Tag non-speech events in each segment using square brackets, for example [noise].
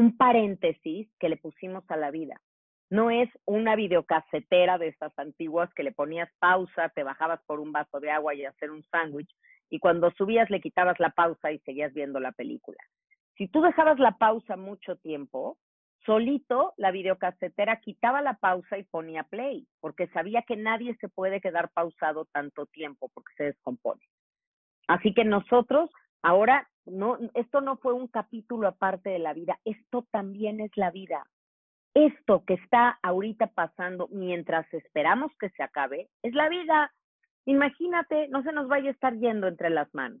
un paréntesis que le pusimos a la vida. No es una videocasetera de estas antiguas que le ponías pausa, te bajabas por un vaso de agua y hacer un sándwich, y cuando subías le quitabas la pausa y seguías viendo la película. Si tú dejabas la pausa mucho tiempo, solito la videocasetera quitaba la pausa y ponía play, porque sabía que nadie se puede quedar pausado tanto tiempo porque se descompone. Así que nosotros ahora no esto no fue un capítulo aparte de la vida, esto también es la vida. Esto que está ahorita pasando mientras esperamos que se acabe es la vida. Imagínate, no se nos vaya a estar yendo entre las manos.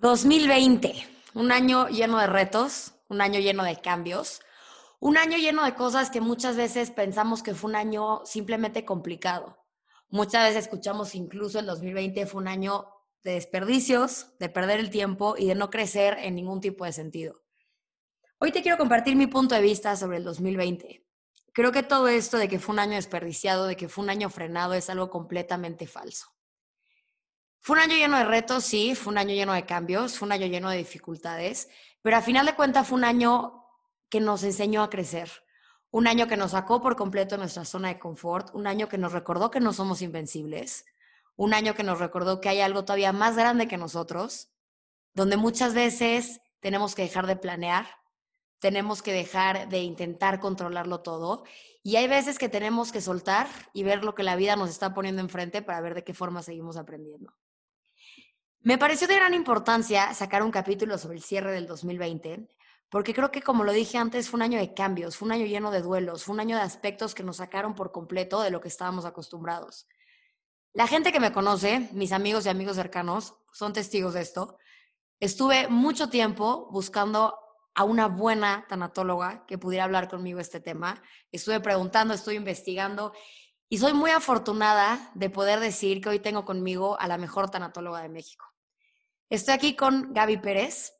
2020, un año lleno de retos, un año lleno de cambios, un año lleno de cosas que muchas veces pensamos que fue un año simplemente complicado. Muchas veces escuchamos incluso el 2020 fue un año de desperdicios, de perder el tiempo y de no crecer en ningún tipo de sentido. Hoy te quiero compartir mi punto de vista sobre el 2020. Creo que todo esto de que fue un año desperdiciado, de que fue un año frenado, es algo completamente falso. Fue un año lleno de retos, sí, fue un año lleno de cambios, fue un año lleno de dificultades, pero a final de cuentas fue un año que nos enseñó a crecer, un año que nos sacó por completo de nuestra zona de confort, un año que nos recordó que no somos invencibles, un año que nos recordó que hay algo todavía más grande que nosotros, donde muchas veces tenemos que dejar de planear, tenemos que dejar de intentar controlarlo todo y hay veces que tenemos que soltar y ver lo que la vida nos está poniendo enfrente para ver de qué forma seguimos aprendiendo. Me pareció de gran importancia sacar un capítulo sobre el cierre del 2020, porque creo que como lo dije antes, fue un año de cambios, fue un año lleno de duelos, fue un año de aspectos que nos sacaron por completo de lo que estábamos acostumbrados. La gente que me conoce, mis amigos y amigos cercanos, son testigos de esto. Estuve mucho tiempo buscando a una buena tanatóloga que pudiera hablar conmigo este tema. Estuve preguntando, estuve investigando y soy muy afortunada de poder decir que hoy tengo conmigo a la mejor tanatóloga de México. Estoy aquí con Gaby Pérez.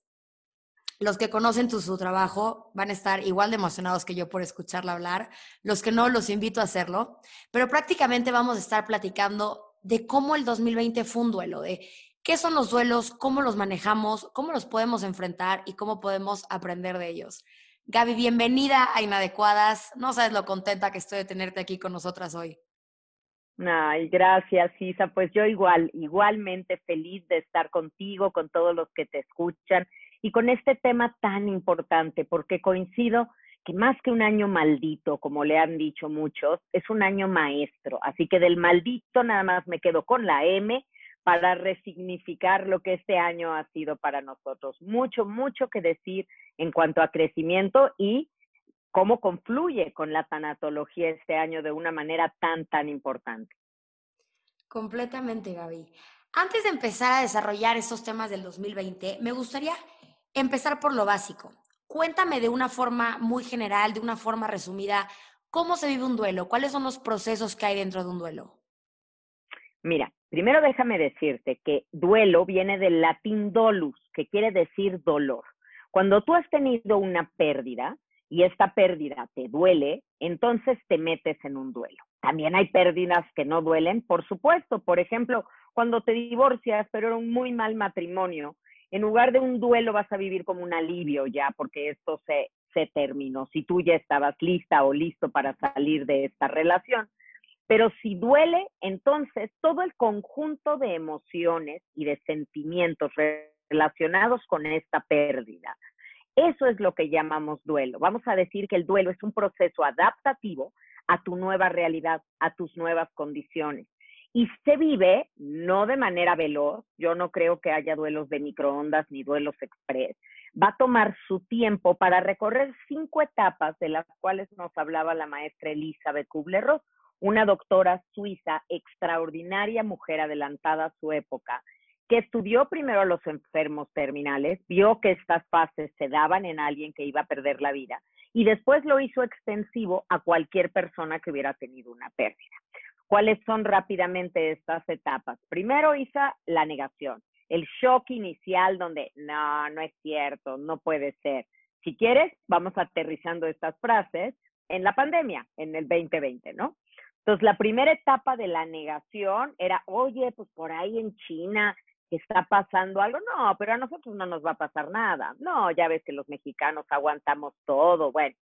Los que conocen su trabajo van a estar igual de emocionados que yo por escucharla hablar. Los que no, los invito a hacerlo. Pero prácticamente vamos a estar platicando de cómo el 2020 fue un duelo, de qué son los duelos, cómo los manejamos, cómo los podemos enfrentar y cómo podemos aprender de ellos. Gaby, bienvenida a Inadecuadas. No sabes lo contenta que estoy de tenerte aquí con nosotras hoy. Ay, gracias, Isa. Pues yo igual, igualmente feliz de estar contigo, con todos los que te escuchan y con este tema tan importante, porque coincido que más que un año maldito, como le han dicho muchos, es un año maestro. Así que del maldito nada más me quedo con la M para resignificar lo que este año ha sido para nosotros. Mucho, mucho que decir en cuanto a crecimiento y cómo confluye con la tanatología este año de una manera tan, tan importante. Completamente, Gaby. Antes de empezar a desarrollar esos temas del 2020, me gustaría empezar por lo básico. Cuéntame de una forma muy general, de una forma resumida, cómo se vive un duelo, cuáles son los procesos que hay dentro de un duelo. Mira, primero déjame decirte que duelo viene del latín dolus, que quiere decir dolor. Cuando tú has tenido una pérdida y esta pérdida te duele, entonces te metes en un duelo. También hay pérdidas que no duelen, por supuesto. Por ejemplo, cuando te divorcias, pero era un muy mal matrimonio, en lugar de un duelo vas a vivir como un alivio ya, porque esto se, se terminó. Si tú ya estabas lista o listo para salir de esta relación, pero si duele, entonces todo el conjunto de emociones y de sentimientos relacionados con esta pérdida, eso es lo que llamamos duelo. Vamos a decir que el duelo es un proceso adaptativo a tu nueva realidad, a tus nuevas condiciones. Y se vive no de manera veloz, yo no creo que haya duelos de microondas ni duelos express. Va a tomar su tiempo para recorrer cinco etapas de las cuales nos hablaba la maestra Elizabeth Kubler-Ross una doctora suiza extraordinaria, mujer adelantada a su época, que estudió primero a los enfermos terminales, vio que estas fases se daban en alguien que iba a perder la vida y después lo hizo extensivo a cualquier persona que hubiera tenido una pérdida. ¿Cuáles son rápidamente estas etapas? Primero hizo la negación, el shock inicial donde no, no es cierto, no puede ser. Si quieres, vamos aterrizando estas frases en la pandemia, en el 2020, ¿no? Entonces, la primera etapa de la negación era, oye, pues por ahí en China está pasando algo. No, pero a nosotros no nos va a pasar nada. No, ya ves que los mexicanos aguantamos todo. Bueno,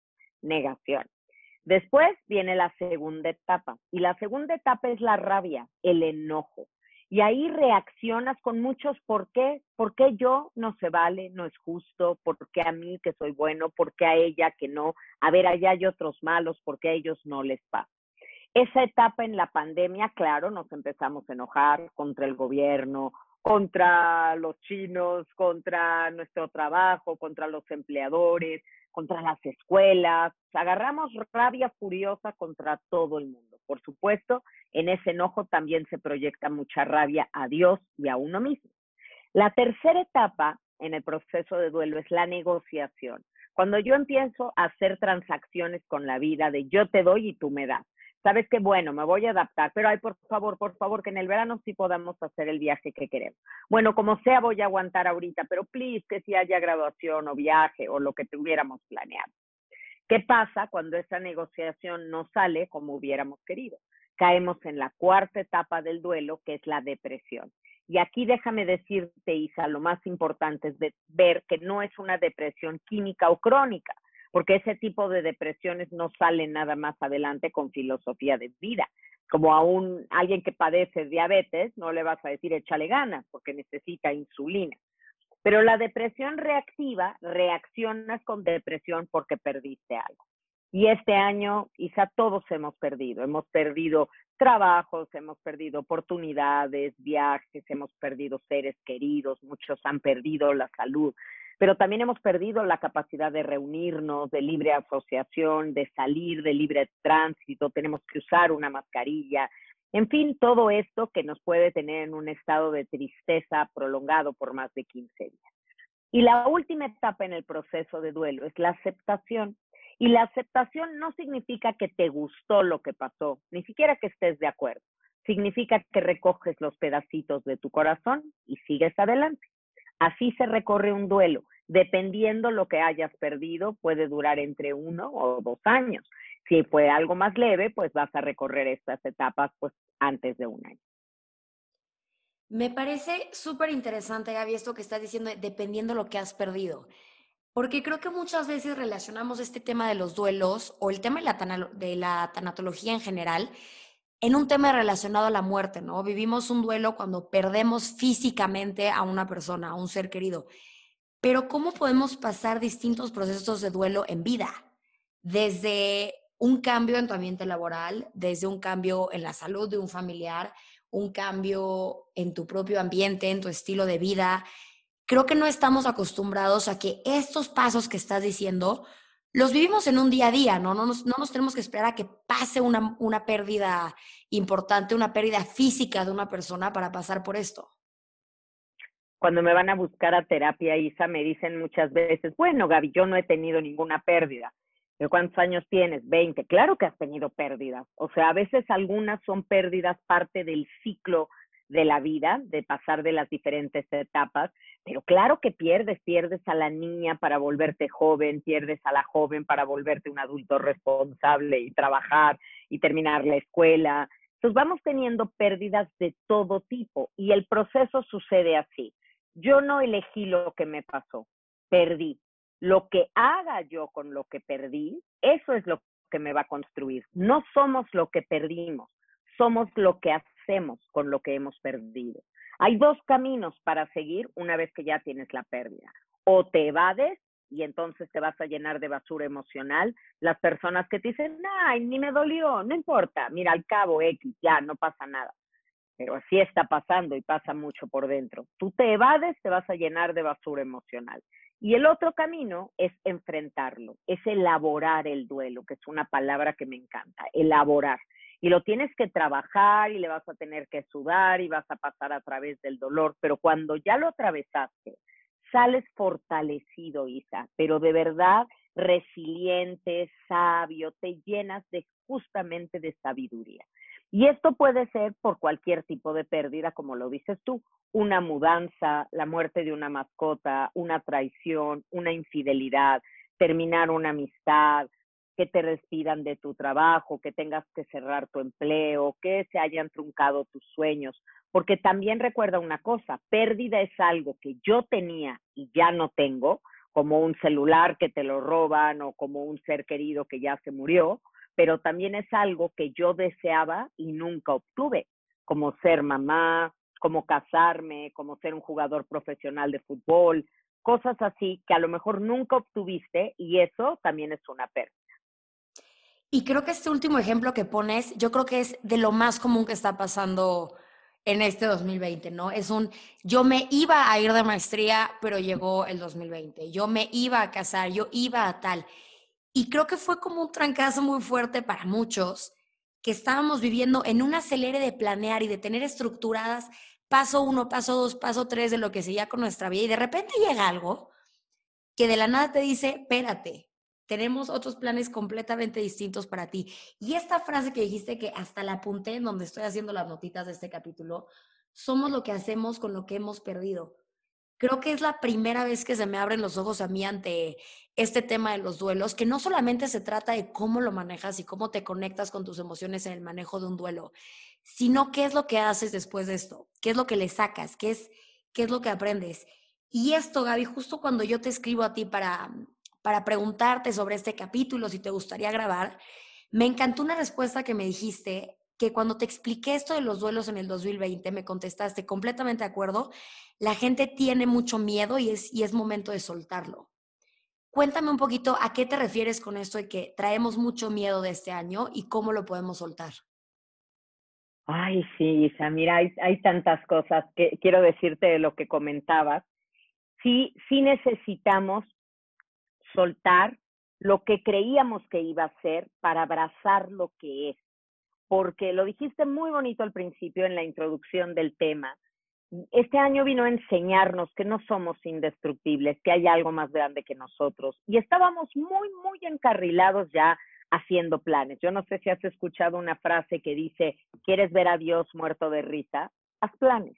negación. Después viene la segunda etapa y la segunda etapa es la rabia, el enojo. Y ahí reaccionas con muchos por qué, por qué yo no se vale, no es justo, por qué a mí que soy bueno, por qué a ella que no, a ver, allá hay otros malos, por qué a ellos no les pasa. Esa etapa en la pandemia, claro, nos empezamos a enojar contra el gobierno, contra los chinos, contra nuestro trabajo, contra los empleadores, contra las escuelas. Agarramos rabia furiosa contra todo el mundo. Por supuesto, en ese enojo también se proyecta mucha rabia a Dios y a uno mismo. La tercera etapa en el proceso de duelo es la negociación. Cuando yo empiezo a hacer transacciones con la vida de yo te doy y tú me das sabes que bueno, me voy a adaptar, pero ay, por favor, por favor, que en el verano sí podamos hacer el viaje que queremos. Bueno, como sea, voy a aguantar ahorita, pero please que si haya graduación o viaje o lo que tuviéramos planeado. ¿Qué pasa cuando esa negociación no sale como hubiéramos querido? Caemos en la cuarta etapa del duelo, que es la depresión. Y aquí déjame decirte, Isa, lo más importante es ver que no es una depresión química o crónica, porque ese tipo de depresiones no salen nada más adelante con filosofía de vida. Como a un, alguien que padece diabetes, no le vas a decir échale ganas porque necesita insulina. Pero la depresión reactiva, reaccionas con depresión porque perdiste algo. Y este año, quizá todos hemos perdido. Hemos perdido trabajos, hemos perdido oportunidades, viajes, hemos perdido seres queridos, muchos han perdido la salud pero también hemos perdido la capacidad de reunirnos, de libre asociación, de salir de libre tránsito, tenemos que usar una mascarilla, en fin, todo esto que nos puede tener en un estado de tristeza prolongado por más de 15 días. Y la última etapa en el proceso de duelo es la aceptación. Y la aceptación no significa que te gustó lo que pasó, ni siquiera que estés de acuerdo. Significa que recoges los pedacitos de tu corazón y sigues adelante. Así se recorre un duelo. Dependiendo lo que hayas perdido, puede durar entre uno o dos años. Si fue algo más leve, pues vas a recorrer estas etapas pues antes de un año. Me parece súper interesante, Gaby, esto que estás diciendo, dependiendo lo que has perdido. Porque creo que muchas veces relacionamos este tema de los duelos o el tema de la, de la tanatología en general en un tema relacionado a la muerte, ¿no? Vivimos un duelo cuando perdemos físicamente a una persona, a un ser querido. Pero ¿cómo podemos pasar distintos procesos de duelo en vida? Desde un cambio en tu ambiente laboral, desde un cambio en la salud de un familiar, un cambio en tu propio ambiente, en tu estilo de vida. Creo que no estamos acostumbrados a que estos pasos que estás diciendo los vivimos en un día a día, ¿no? No nos, no nos tenemos que esperar a que pase una, una pérdida importante, una pérdida física de una persona para pasar por esto. Cuando me van a buscar a terapia, Isa, me dicen muchas veces, bueno, Gaby, yo no he tenido ninguna pérdida. ¿Cuántos años tienes? 20. Claro que has tenido pérdidas. O sea, a veces algunas son pérdidas parte del ciclo de la vida, de pasar de las diferentes etapas, pero claro que pierdes, pierdes a la niña para volverte joven, pierdes a la joven para volverte un adulto responsable y trabajar y terminar la escuela. Entonces vamos teniendo pérdidas de todo tipo y el proceso sucede así. Yo no elegí lo que me pasó, perdí. Lo que haga yo con lo que perdí, eso es lo que me va a construir. No somos lo que perdimos, somos lo que hacemos con lo que hemos perdido. Hay dos caminos para seguir una vez que ya tienes la pérdida. O te evades y entonces te vas a llenar de basura emocional. Las personas que te dicen, ay, ni me dolió, no importa, mira, al cabo X, ya, no pasa nada. Pero así está pasando y pasa mucho por dentro. Tú te evades, te vas a llenar de basura emocional. Y el otro camino es enfrentarlo, es elaborar el duelo, que es una palabra que me encanta, elaborar. Y lo tienes que trabajar y le vas a tener que sudar y vas a pasar a través del dolor, pero cuando ya lo atravesaste, sales fortalecido, Isa, pero de verdad resiliente, sabio, te llenas de justamente de sabiduría. Y esto puede ser por cualquier tipo de pérdida, como lo dices tú, una mudanza, la muerte de una mascota, una traición, una infidelidad, terminar una amistad, que te respidan de tu trabajo, que tengas que cerrar tu empleo, que se hayan truncado tus sueños. Porque también recuerda una cosa, pérdida es algo que yo tenía y ya no tengo, como un celular que te lo roban o como un ser querido que ya se murió, pero también es algo que yo deseaba y nunca obtuve, como ser mamá, como casarme, como ser un jugador profesional de fútbol, cosas así que a lo mejor nunca obtuviste y eso también es una pérdida. Y creo que este último ejemplo que pones, yo creo que es de lo más común que está pasando en este 2020, ¿no? Es un, yo me iba a ir de maestría, pero llegó el 2020. Yo me iba a casar, yo iba a tal. Y creo que fue como un trancazo muy fuerte para muchos que estábamos viviendo en un acelere de planear y de tener estructuradas paso uno, paso dos, paso tres de lo que seguía con nuestra vida. Y de repente llega algo que de la nada te dice, espérate, tenemos otros planes completamente distintos para ti. Y esta frase que dijiste que hasta la apunté en donde estoy haciendo las notitas de este capítulo, somos lo que hacemos con lo que hemos perdido. Creo que es la primera vez que se me abren los ojos a mí ante este tema de los duelos, que no solamente se trata de cómo lo manejas y cómo te conectas con tus emociones en el manejo de un duelo, sino qué es lo que haces después de esto, qué es lo que le sacas, qué es, qué es lo que aprendes. Y esto, Gaby, justo cuando yo te escribo a ti para, para preguntarte sobre este capítulo, si te gustaría grabar, me encantó una respuesta que me dijiste, que cuando te expliqué esto de los duelos en el 2020, me contestaste completamente de acuerdo, la gente tiene mucho miedo y es, y es momento de soltarlo. Cuéntame un poquito a qué te refieres con esto de que traemos mucho miedo de este año y cómo lo podemos soltar. Ay, sí, Isa, mira, hay, hay tantas cosas que quiero decirte de lo que comentabas. Sí, sí necesitamos soltar lo que creíamos que iba a ser para abrazar lo que es. Porque lo dijiste muy bonito al principio en la introducción del tema. Este año vino a enseñarnos que no somos indestructibles, que hay algo más grande que nosotros. Y estábamos muy, muy encarrilados ya haciendo planes. Yo no sé si has escuchado una frase que dice, ¿quieres ver a Dios muerto de risa? Haz planes.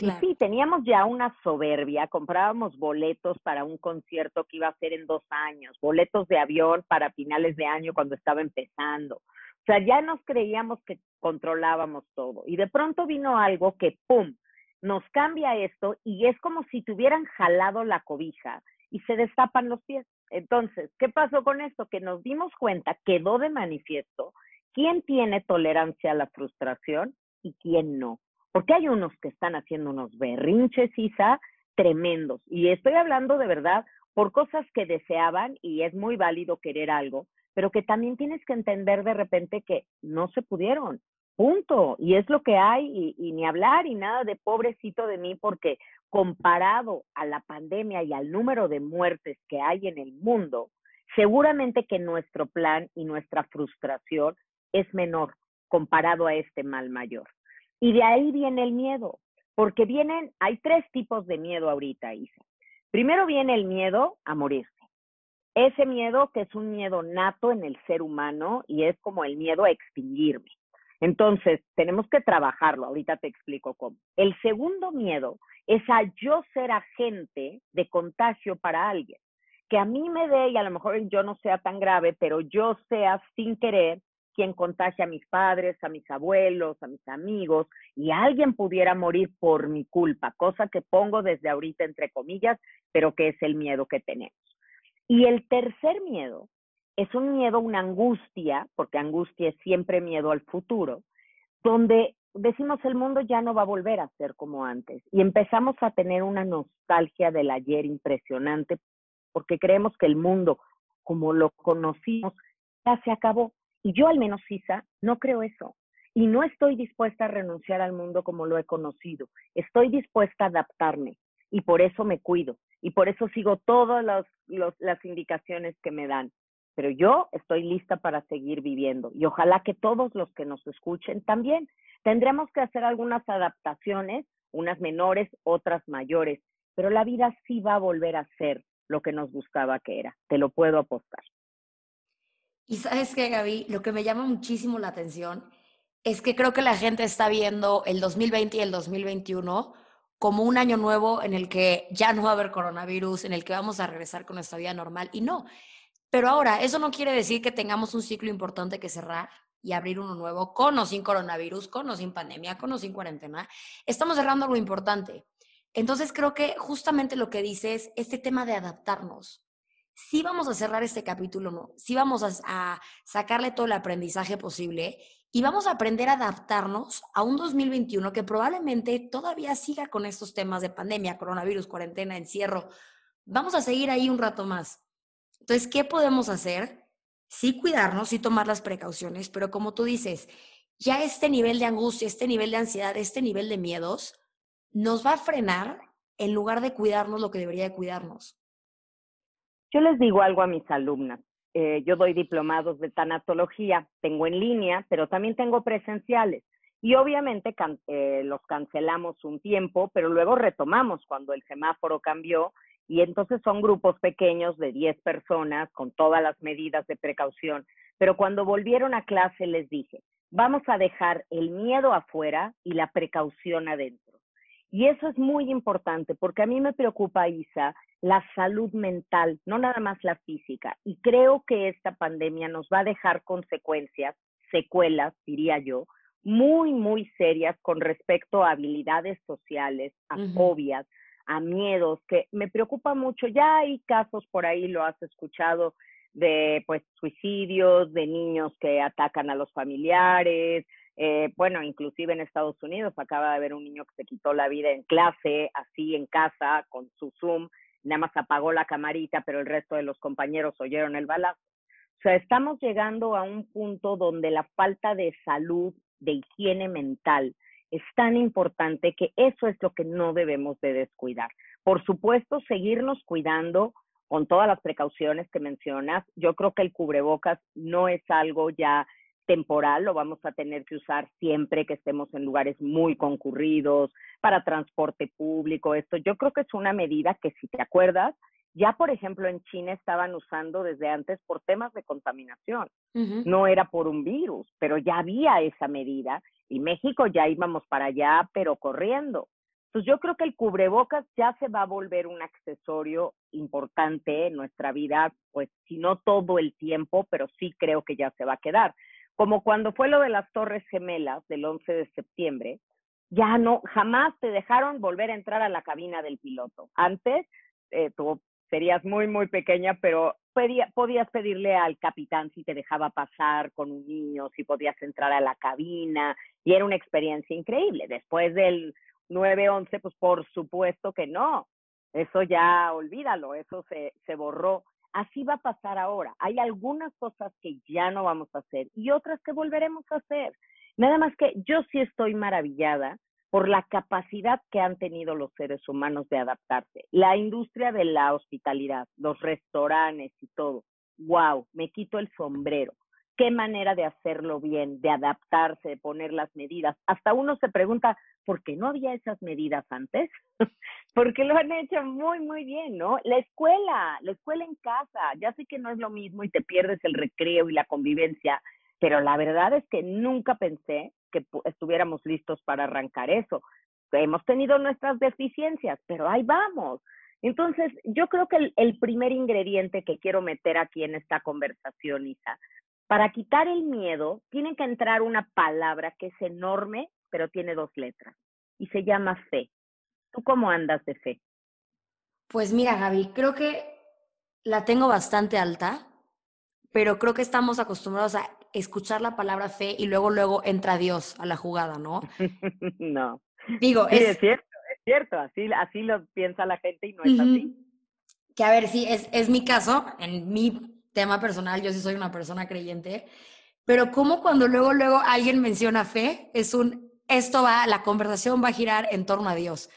Y sí, teníamos ya una soberbia, comprábamos boletos para un concierto que iba a ser en dos años, boletos de avión para finales de año cuando estaba empezando. O sea, ya nos creíamos que controlábamos todo. Y de pronto vino algo que, ¡pum!, nos cambia esto y es como si tuvieran jalado la cobija y se destapan los pies. Entonces, ¿qué pasó con esto? Que nos dimos cuenta, quedó de manifiesto quién tiene tolerancia a la frustración y quién no. Porque hay unos que están haciendo unos berrinches, Isa, tremendos. Y estoy hablando de verdad por cosas que deseaban y es muy válido querer algo, pero que también tienes que entender de repente que no se pudieron. Punto. Y es lo que hay y, ni hablar y nada de pobrecito de mí porque comparado a la pandemia y al número de muertes que hay en el mundo, seguramente que nuestro plan y nuestra frustración es menor comparado a este mal mayor. Y de ahí viene el miedo, porque vienen, hay tres tipos de miedo ahorita, Isa. Primero viene el miedo a morirse. Ese miedo que es un miedo nato en el ser humano y es como el miedo a extinguirme. Entonces, tenemos que trabajarlo. Ahorita te explico cómo. El segundo miedo es a yo ser agente de contagio para alguien. Que a mí me dé, y a lo mejor yo no sea tan grave, pero yo sea sin querer quien contagia a mis padres, a mis abuelos, a mis amigos, y alguien pudiera morir por mi culpa, cosa que pongo desde ahorita entre comillas, pero que es el miedo que tenemos. Y el tercer miedo es un miedo, una angustia, porque angustia es siempre miedo al futuro, donde decimos el mundo ya no va a volver a ser como antes y empezamos a tener una nostalgia del ayer impresionante porque creemos que el mundo como lo conocimos ya se acabó y yo al menos, Isa, no creo eso. Y no estoy dispuesta a renunciar al mundo como lo he conocido. Estoy dispuesta a adaptarme y por eso me cuido y por eso sigo todas las indicaciones que me dan. pero yo estoy lista para seguir viviendo y ojalá que todos los que nos escuchen también. Tendremos que hacer algunas adaptaciones, unas menores, otras mayores, pero la vida sí va a volver a ser lo que nos gustaba que era, te lo puedo apostar. Y sabes qué, Gaby, lo que me llama muchísimo la atención es que creo que la gente está viendo el 2020 y el 2021 como un año nuevo en el que ya no va a haber coronavirus, en el que vamos a regresar con nuestra vida normal. Y no. Pero ahora, eso no quiere decir que tengamos un ciclo importante que cerrar y abrir uno nuevo con o sin coronavirus, con o sin pandemia, con o sin cuarentena. Estamos cerrando algo importante. Entonces creo que justamente lo que dices, este tema de adaptarnos sí vamos a cerrar este capítulo, ¿no? Sí vamos a, sacarle todo el aprendizaje posible y vamos a aprender a adaptarnos a un 2021 que probablemente todavía siga con estos temas de pandemia, coronavirus, cuarentena, encierro. Vamos a seguir ahí un rato más. Entonces, ¿qué podemos hacer? Sí cuidarnos, sí tomar las precauciones, pero como tú dices, ya este nivel de angustia, este nivel de ansiedad, este nivel de miedos, nos va a frenar en lugar de cuidarnos lo que debería de cuidarnos. Yo les digo algo a mis alumnas. Eh, yo doy diplomados de tanatología, tengo en línea, pero también tengo presenciales. Y obviamente eh, los cancelamos un tiempo, pero luego retomamos cuando el semáforo cambió y entonces son grupos pequeños de 10 personas con todas las medidas de precaución. Pero cuando volvieron a clase les dije, vamos a dejar el miedo afuera y la precaución adentro. Y eso es muy importante porque a mí me preocupa, Isa, la salud mental, no nada más la física. Y creo que esta pandemia nos va a dejar consecuencias, secuelas, diría yo, muy, muy serias con respecto a habilidades sociales, a fobias, a miedos, que me preocupa mucho. Ya hay casos por ahí, lo has escuchado, de pues suicidios, de niños que atacan a los familiares, eh, bueno, inclusive en Estados Unidos acaba de haber un niño que se quitó la vida en clase, así en casa, con su Zoom, nada más apagó la camarita, pero el resto de los compañeros oyeron el balazo. O sea, estamos llegando a un punto donde la falta de salud, de higiene mental, es tan importante que eso es lo que no debemos de descuidar. Por supuesto, seguirnos cuidando con todas las precauciones que mencionas. Yo creo que el cubrebocas no es algo ya temporal, lo vamos a tener que usar siempre que estemos en lugares muy concurridos, para transporte público, esto. Yo creo que es una medida que, si te acuerdas, ya por ejemplo en China estaban usando desde antes por temas de contaminación. No era por un virus, pero ya había esa medida y México ya íbamos para allá, pero corriendo. Entonces yo creo que el cubrebocas ya se va a volver un accesorio importante en nuestra vida, pues si no todo el tiempo, pero sí creo que ya se va a quedar como cuando fue lo de las Torres Gemelas del 11 de septiembre, ya no, jamás te dejaron volver a entrar a la cabina del piloto. Antes, eh, tú serías muy, muy pequeña, pero podías pedirle al capitán si te dejaba pasar con un niño, si podías entrar a la cabina, y era una experiencia increíble. Después del 9-11, pues por supuesto que no. Eso ya olvídalo, eso se, se borró. Así va a pasar ahora. Hay algunas cosas que ya no vamos a hacer y otras que volveremos a hacer. Nada más que yo sí estoy maravillada por la capacidad que han tenido los seres humanos de adaptarse. La industria de la hospitalidad, los restaurantes y todo. Wow, me quito el sombrero qué manera de hacerlo bien, de adaptarse, de poner las medidas. Hasta uno se pregunta, ¿por qué no había esas medidas antes? Porque lo han hecho muy, muy bien, ¿no? La escuela, la escuela en casa, ya sé que no es lo mismo y te pierdes el recreo y la convivencia, pero la verdad es que nunca pensé que estuviéramos listos para arrancar eso. Hemos tenido nuestras deficiencias, pero ahí vamos. Entonces, yo creo que el, primer ingrediente que quiero meter aquí en esta conversación, Isa, para quitar el miedo, tiene que entrar una palabra que es enorme, pero tiene dos letras, y se llama fe. ¿Tú cómo andas de fe? Pues mira, Gaby, creo que la tengo bastante alta, pero creo que estamos acostumbrados a escuchar la palabra fe y luego, luego entra Dios a la jugada, ¿no? [laughs] no. Digo, es, cierto, es cierto, así, así lo piensa la gente y no es así. Que a ver, sí, es, es mi caso, en mi tema personal, yo sí soy una persona creyente, pero como cuando luego, luego alguien menciona fe, es un, esto va, la conversación va a girar en torno a Dios.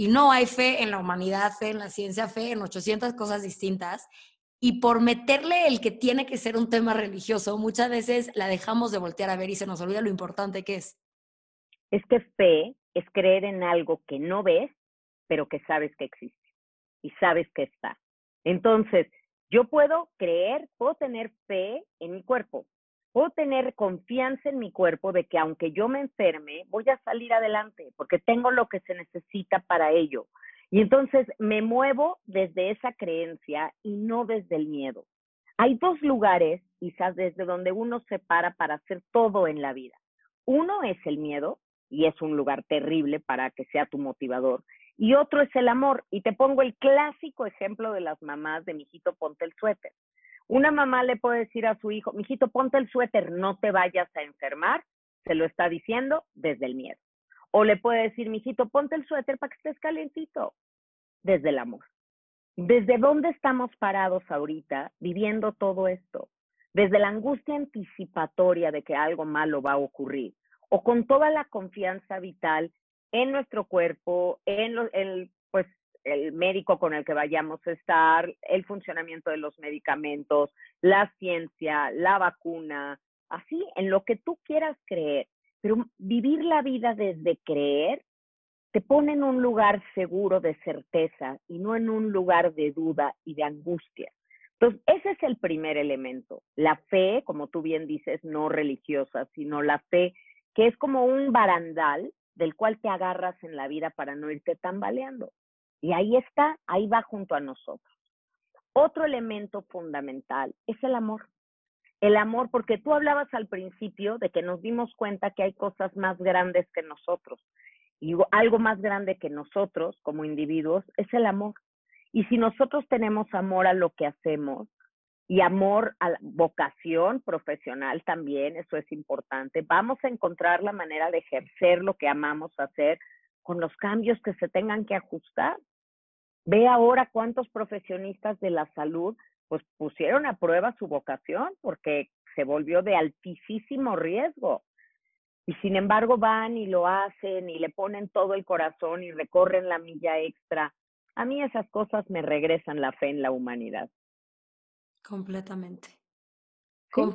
Y no hay fe en la humanidad, fe en la ciencia, fe en 800 cosas distintas. y por meterle el que tiene que ser un tema religioso, muchas veces la dejamos de voltear a ver y se nos olvida lo importante que es. Es que fe es creer en algo que no ves, pero que sabes que existe y sabes que está. Entonces, yo puedo creer, puedo tener fe en mi cuerpo, puedo tener confianza en mi cuerpo de que aunque yo me enferme, voy a salir adelante porque tengo lo que se necesita para ello. Y entonces me muevo desde esa creencia y no desde el miedo. Hay dos lugares, quizás desde donde uno se para para hacer todo en la vida. Uno es el miedo, y es un lugar terrible para que sea tu motivador. Y otro es el amor. Y te pongo el clásico ejemplo de las mamás de mijito, ponte el suéter. Una mamá le puede decir a su hijo, mijito, ponte el suéter, no te vayas a enfermar. Se lo está diciendo desde el miedo. O le puede decir, mijito, ponte el suéter para que estés calentito, desde el amor. ¿Desde dónde estamos parados ahorita viviendo todo esto? Desde la angustia anticipatoria de que algo malo va a ocurrir o con toda la confianza vital en nuestro cuerpo, en el, pues, el médico con el que vayamos a estar, el funcionamiento de los medicamentos, la ciencia, la vacuna, así, en lo que tú quieras creer. Pero vivir la vida desde creer te pone en un lugar seguro de certeza y no en un lugar de duda y de angustia. Entonces, ese es el primer elemento. La fe, como tú bien dices, no religiosa, sino la fe que es como un barandal del cual te agarras en la vida para no irte tambaleando. Y ahí está, ahí va junto a nosotros. Otro elemento fundamental es el amor el amor, porque tú hablabas al principio de que nos dimos cuenta que hay cosas más grandes que nosotros. Y algo más grande que nosotros como individuos es el amor. Y si nosotros tenemos amor a lo que hacemos y amor a la vocación profesional también, eso es importante, vamos a encontrar la manera de ejercer lo que amamos hacer con los cambios que se tengan que ajustar. Ve ahora cuántos profesionistas de la salud pues pusieron a prueba su vocación porque se volvió de altísimo riesgo. Y sin embargo van y lo hacen y le ponen todo el corazón y recorren la milla extra. A mí esas cosas me regresan la fe en la humanidad. Completamente.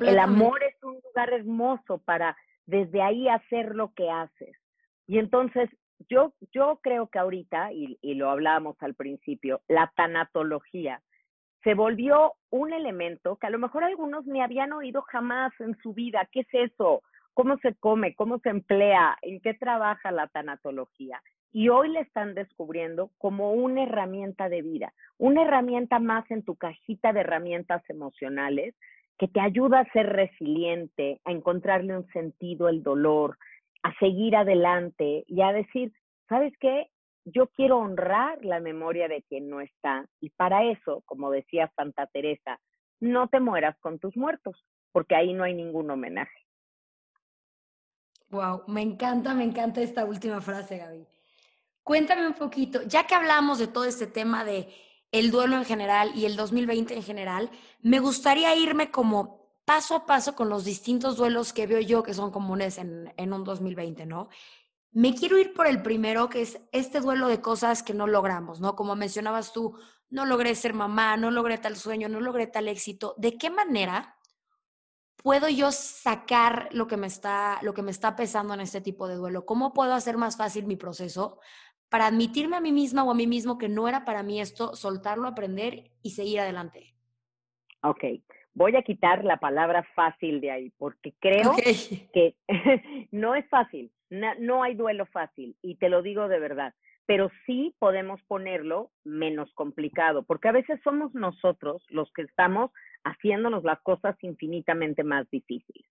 El amor es un lugar hermoso para desde ahí hacer lo que haces. Y entonces yo, yo creo que ahorita, y, y lo hablábamos al principio, la tanatología se volvió un elemento que a lo mejor algunos ni habían oído jamás en su vida. ¿Qué es eso? ¿Cómo se come? ¿Cómo se emplea? ¿En qué trabaja la tanatología? Y hoy le están descubriendo como una herramienta de vida, una herramienta más en tu cajita de herramientas emocionales que te ayuda a ser resiliente, a encontrarle un sentido al dolor, a seguir adelante y a decir, ¿sabes qué? yo quiero honrar la memoria de quien no está y para eso, como decía Santa Teresa, no te mueras con tus muertos, porque ahí no hay ningún homenaje. Wow, me encanta, me encanta esta última frase, Gaby. Cuéntame un poquito, ya que hablamos de todo este tema de el duelo en general y el 2020 en general, me gustaría irme como paso a paso con los distintos duelos que veo yo que son comunes en, en un 2020, ¿no? Me quiero ir por el primero, que es este duelo de cosas que no logramos, ¿no? Como mencionabas tú, no logré ser mamá, no logré tal sueño, no logré tal éxito. ¿De qué manera puedo yo sacar lo que me está, lo que me está pesando en este tipo de duelo? ¿Cómo puedo hacer más fácil mi proceso para admitirme a mí misma o a mí mismo que no era para mí esto, soltarlo, aprender y seguir adelante? Ok, voy a quitar la palabra fácil de ahí, porque creo que [laughs] no es fácil no, hay duelo fácil y te lo digo de verdad, pero sí podemos ponerlo menos complicado, porque a veces somos nosotros los que estamos haciéndonos las cosas infinitamente más difíciles.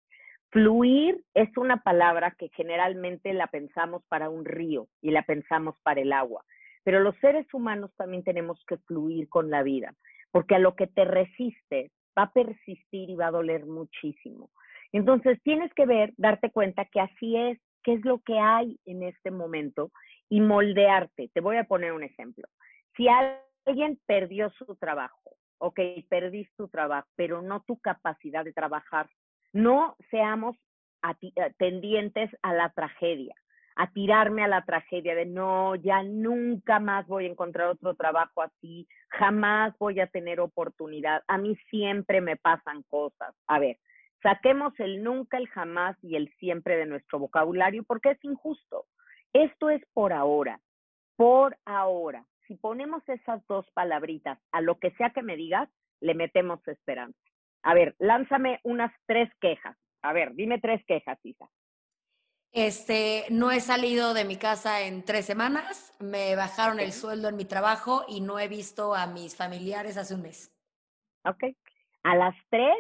Fluir es una palabra que generalmente la pensamos para un río y la pensamos para el agua, pero los seres humanos también tenemos que fluir con la vida, porque a lo que te resiste va a persistir y va a doler muchísimo. Entonces tienes que ver, darte cuenta que así es, qué es lo que hay en este momento y moldearte. Te voy a poner un ejemplo. Si alguien perdió su trabajo, ok, perdiste tu trabajo, pero no tu capacidad de trabajar, no seamos eh, tendientes a la tragedia. A tirarme a la tragedia de no, ya nunca más voy a encontrar otro trabajo así, jamás voy a tener oportunidad, a mí siempre me pasan cosas. A ver, saquemos el nunca, el jamás y el siempre de nuestro vocabulario porque es injusto. Esto es por ahora, por ahora. Si ponemos esas dos palabritas a lo que sea que me digas, le metemos esperanza. A ver, lánzame unas tres quejas. A ver, dime tres quejas, Isa. Este, no he salido de mi casa en tres semanas, me bajaron el sueldo en mi trabajo y no he visto a mis familiares hace un mes. Ok. A las tres,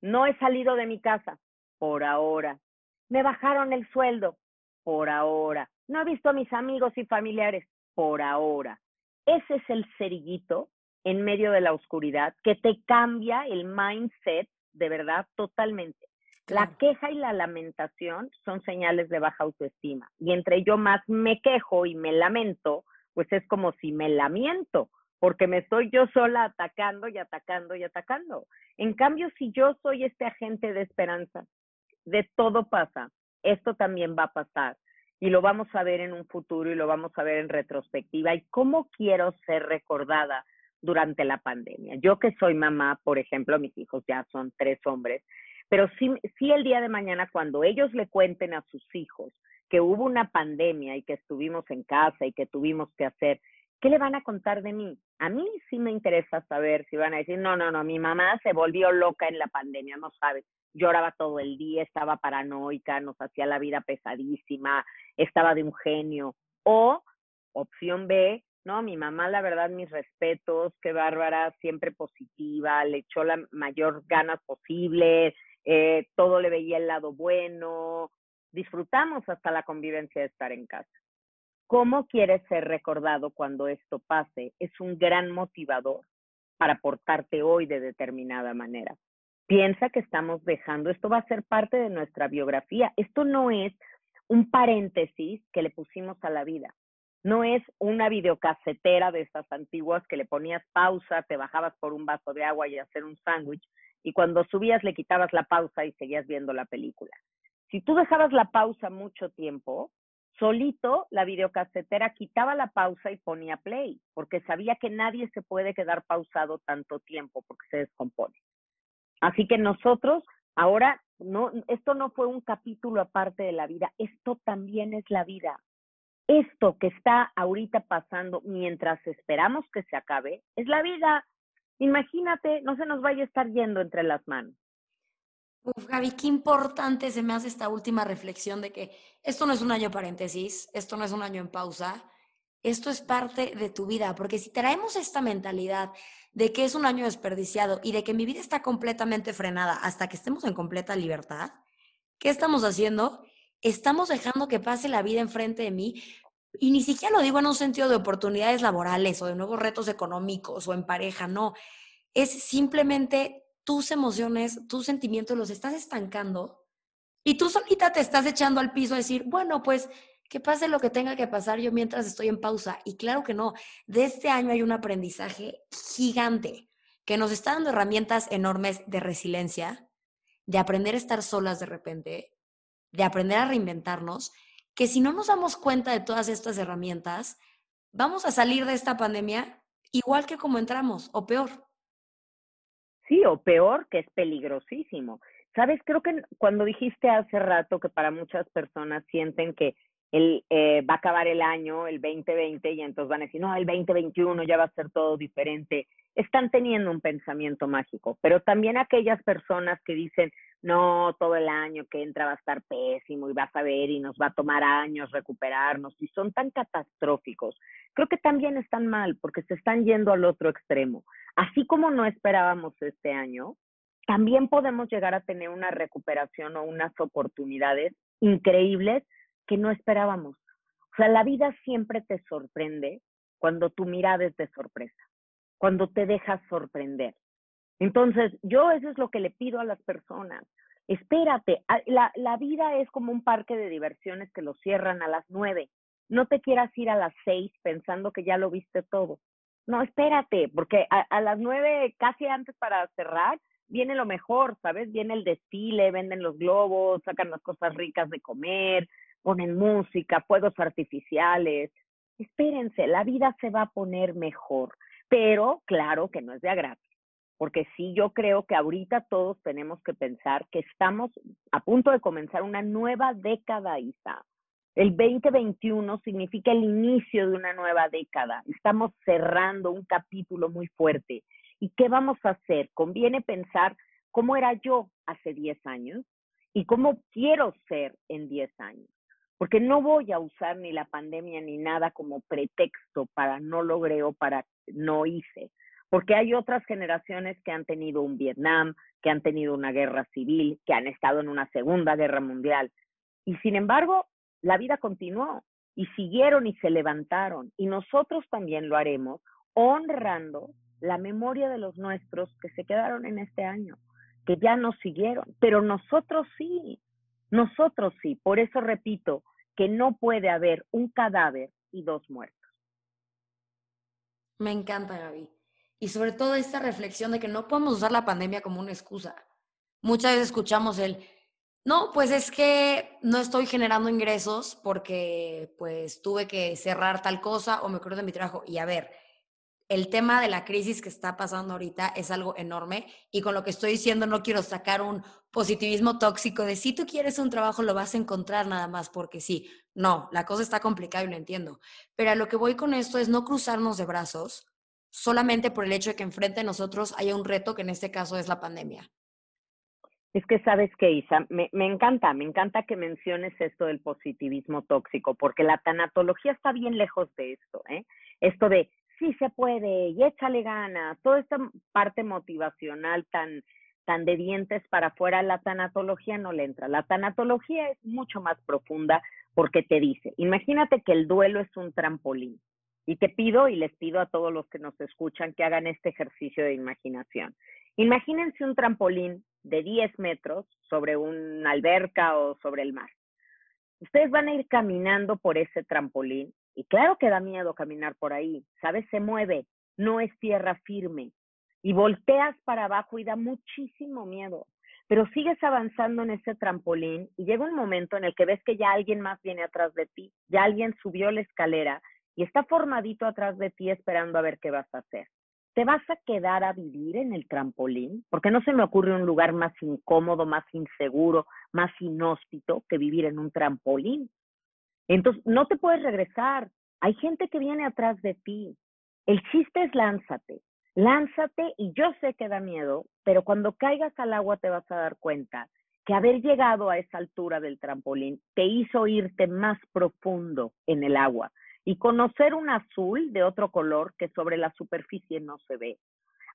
no he salido de mi casa, por ahora. Me bajaron el sueldo, por ahora. No he visto a mis amigos y familiares, por ahora. Ese es el cerillito en medio de la oscuridad que te cambia el mindset de verdad totalmente. La queja y la lamentación son señales de baja autoestima. Y entre yo más me quejo y me lamento, pues es como si me lamento, porque me estoy yo sola atacando y atacando y atacando. En cambio, si yo soy este agente de esperanza, de todo pasa, esto también va a pasar. Y lo vamos a ver en un futuro y lo vamos a ver en retrospectiva. ¿Y cómo quiero ser recordada durante la pandemia? Yo que soy mamá, por ejemplo, mis hijos ya son tres hombres, pero sí, sí el día de mañana, cuando ellos le cuenten a sus hijos que hubo una pandemia y que estuvimos en casa y que tuvimos que hacer, ¿qué le van a contar de mí? A mí sí me interesa saber si van a decir, no, no, no, mi mamá se volvió loca en la pandemia, no sabes, lloraba todo el día, estaba paranoica, nos hacía la vida pesadísima, estaba de un genio. O, opción B, no, mi mamá, la verdad, mis respetos, qué bárbara, siempre positiva, le echó la mayor ganas posible, eh, todo le veía el lado bueno, disfrutamos hasta la convivencia de estar en casa. ¿Cómo quieres ser recordado cuando esto pase? Es un gran motivador para portarte hoy de determinada manera. Piensa que estamos dejando, esto va a ser parte de nuestra biografía. Esto no es un paréntesis que le pusimos a la vida. No es una videocasetera de estas antiguas que le ponías pausa, te bajabas por un vaso de agua y hacer un sándwich, y cuando subías le quitabas la pausa y seguías viendo la película. Si tú dejabas la pausa mucho tiempo, solito la videocasetera quitaba la pausa y ponía play, porque sabía que nadie se puede quedar pausado tanto tiempo porque se descompone. Así que nosotros ahora no esto no fue un capítulo aparte de la vida, esto también es la vida. Esto que está ahorita pasando mientras esperamos que se acabe es la vida. Imagínate, no se nos vaya a estar yendo entre las manos. Gaby, qué importante se me hace esta última reflexión de que esto no es un año paréntesis, esto no es un año en pausa, esto es parte de tu vida, porque si traemos esta mentalidad de que es un año desperdiciado y de que mi vida está completamente frenada hasta que estemos en completa libertad, ¿qué estamos haciendo? Estamos dejando que pase la vida enfrente de mí y ni siquiera lo digo en un sentido de oportunidades laborales o de nuevos retos económicos o en pareja, no. Es simplemente tus emociones, tus sentimientos los estás estancando y tú solita te estás echando al piso a decir, bueno, pues que pase lo que tenga que pasar yo mientras estoy en pausa. Y claro que no, de este año hay un aprendizaje gigante que nos está dando herramientas enormes de resiliencia, de aprender a estar solas de repente, de aprender a reinventarnos que si no nos damos cuenta de todas estas herramientas, vamos a salir de esta pandemia igual que como entramos, o peor. Sí, o peor, que es peligrosísimo. Sabes, creo que cuando dijiste hace rato que para muchas personas sienten que el, eh, va a acabar el año, el 2020, y entonces van a decir, no, el 2021 ya va a ser todo diferente. Están teniendo un pensamiento mágico, pero también aquellas personas que dicen, no, todo el año que entra va a estar pésimo y vas a ver y nos va a tomar años recuperarnos y son tan catastróficos. Creo que también están mal porque se están yendo al otro extremo. Así como no esperábamos este año, también podemos llegar a tener una recuperación o unas oportunidades increíbles que no esperábamos. O sea, la vida siempre te sorprende cuando tu mirada es de sorpresa, cuando te dejas sorprender. Entonces, yo eso es lo que le pido a las personas. Espérate, la, la vida es como un parque de diversiones que lo cierran a las nueve. No te quieras ir a las seis pensando que ya lo viste todo. No, espérate, porque a, a las nueve, casi antes para cerrar, viene lo mejor, ¿sabes? Viene el desfile, venden los globos, sacan las cosas ricas de comer, ponen música, fuegos artificiales. Espérense, la vida se va a poner mejor, pero claro que no es de agrado porque sí yo creo que ahorita todos tenemos que pensar que estamos a punto de comenzar una nueva década, Isa. El 2021 significa el inicio de una nueva década. Estamos cerrando un capítulo muy fuerte. ¿Y qué vamos a hacer? Conviene pensar cómo era yo hace 10 años y cómo quiero ser en 10 años. Porque no voy a usar ni la pandemia ni nada como pretexto para no logré o para no hice porque hay otras generaciones que han tenido un Vietnam, que han tenido una guerra civil, que han estado en una segunda guerra mundial. Y sin embargo, la vida continuó y siguieron y se levantaron. Y nosotros también lo haremos honrando la memoria de los nuestros que se quedaron en este año, que ya nos siguieron. Pero nosotros sí, nosotros sí. Por eso repito que no puede haber un cadáver y dos muertos. Me encanta, Gaby y sobre todo esta reflexión de que no podemos usar la pandemia como una excusa. Muchas veces escuchamos el, no, pues es que no estoy generando ingresos porque pues tuve que cerrar tal cosa o me acuerdo de mi trabajo. Y a ver, el tema de la crisis que está pasando ahorita es algo enorme y con lo que estoy diciendo no quiero sacar un positivismo tóxico de si tú quieres un trabajo lo vas a encontrar nada más porque sí. No, la cosa está complicada y lo entiendo. Pero a lo que voy con esto es no cruzarnos de brazos solamente por el hecho de que enfrente de nosotros haya un reto que en este caso es la pandemia. Es que sabes que, Isa, me, me, encanta, me encanta que menciones esto del positivismo tóxico, porque la tanatología está bien lejos de esto, ¿eh? Esto de sí se puede y échale ganas, toda esta parte motivacional tan, tan de dientes para afuera, la tanatología no le entra. La tanatología es mucho más profunda porque te dice, imagínate que el duelo es un trampolín. Y te pido y les pido a todos los que nos escuchan que hagan este ejercicio de imaginación. Imagínense un trampolín de 10 metros sobre una alberca o sobre el mar. Ustedes van a ir caminando por ese trampolín y claro que da miedo caminar por ahí, ¿sabes? Se mueve, no es tierra firme y volteas para abajo y da muchísimo miedo, pero sigues avanzando en ese trampolín y llega un momento en el que ves que ya alguien más viene atrás de ti, ya alguien subió la escalera y está formadito atrás de ti esperando a ver qué vas a hacer. ¿Te vas a quedar a vivir en el trampolín? Porque no se me ocurre un lugar más incómodo, más inseguro, más inhóspito que vivir en un trampolín. Entonces, no te puedes regresar. Hay gente que viene atrás de ti. El chiste es lánzate. Lánzate y yo sé que da miedo, pero cuando caigas al agua te vas a dar cuenta que haber llegado a esa altura del trampolín te hizo irte más profundo en el agua y conocer un azul de otro color que sobre la superficie no se ve.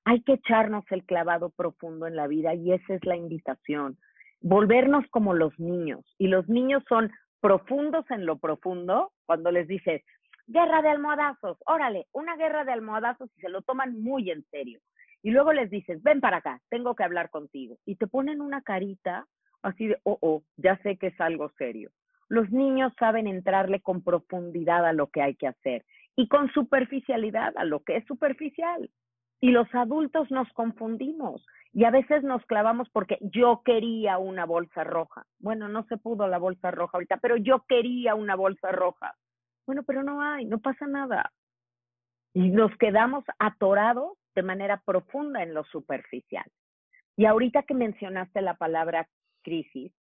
Hay que echarnos el clavado profundo en la vida y esa es la invitación. Volvernos como los niños. Y los niños son profundos en lo profundo cuando les dices, guerra de almohadazos, órale, una guerra de almohadazos y se lo toman muy en serio. Y luego les dices, ven para acá, tengo que hablar contigo. Y te ponen una carita así de, oh, oh, ya sé que es algo serio. Los niños saben entrarle con profundidad a lo que hay que hacer y con superficialidad a lo que es superficial. Y los adultos nos confundimos y a veces nos clavamos porque yo quería una bolsa roja. Bueno, no se pudo la bolsa roja ahorita, pero yo quería una bolsa roja. Bueno, pero no hay, no pasa nada. Y nos quedamos atorados de manera profunda en lo superficial. Y ahorita que mencionaste la palabra crisis,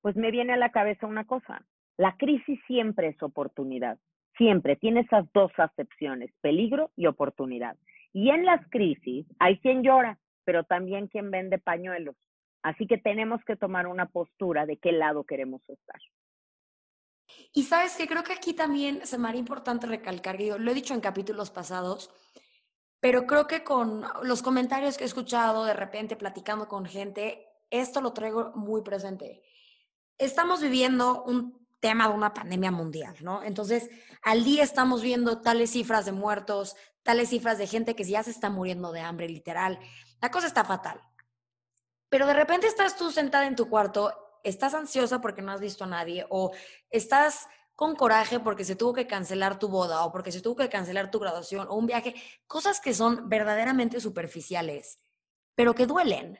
pues me viene a la cabeza una cosa. La crisis siempre es oportunidad, siempre tiene esas dos acepciones, peligro y oportunidad. Y en las crisis hay quien llora, pero también quien vende pañuelos. Así que tenemos que tomar una postura de qué lado queremos estar. Y sabes que creo que aquí también se me haría importante recalcar, yo lo he dicho en capítulos pasados, pero creo que con los comentarios que he escuchado de repente platicando con gente, esto lo traigo muy presente. Estamos viviendo un tema de una pandemia mundial, ¿no? Entonces, al día estamos viendo tales cifras de muertos, tales cifras de gente que ya se está muriendo de hambre, literal. La cosa está fatal. Pero de repente estás tú sentada en tu cuarto, estás ansiosa porque no has visto a nadie, o estás con coraje porque se tuvo que cancelar tu boda, o porque se tuvo que cancelar tu graduación, o un viaje, cosas que son verdaderamente superficiales, pero que duelen.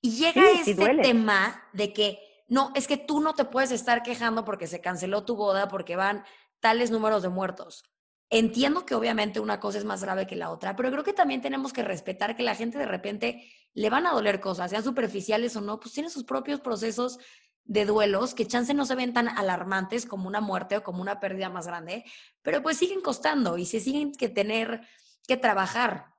Y llega ese tema de que no, es que tú no te puedes estar quejando porque se canceló tu boda, porque van tales números de muertos. Entiendo que obviamente una cosa es más grave que la otra, pero creo que también tenemos que respetar que la gente de repente le van a doler cosas, sean superficiales o no, pues tiene sus propios procesos de duelos que chance no se ven tan alarmantes como una muerte o como una pérdida más grande, pero pues siguen costando y se siguen que tener que trabajar.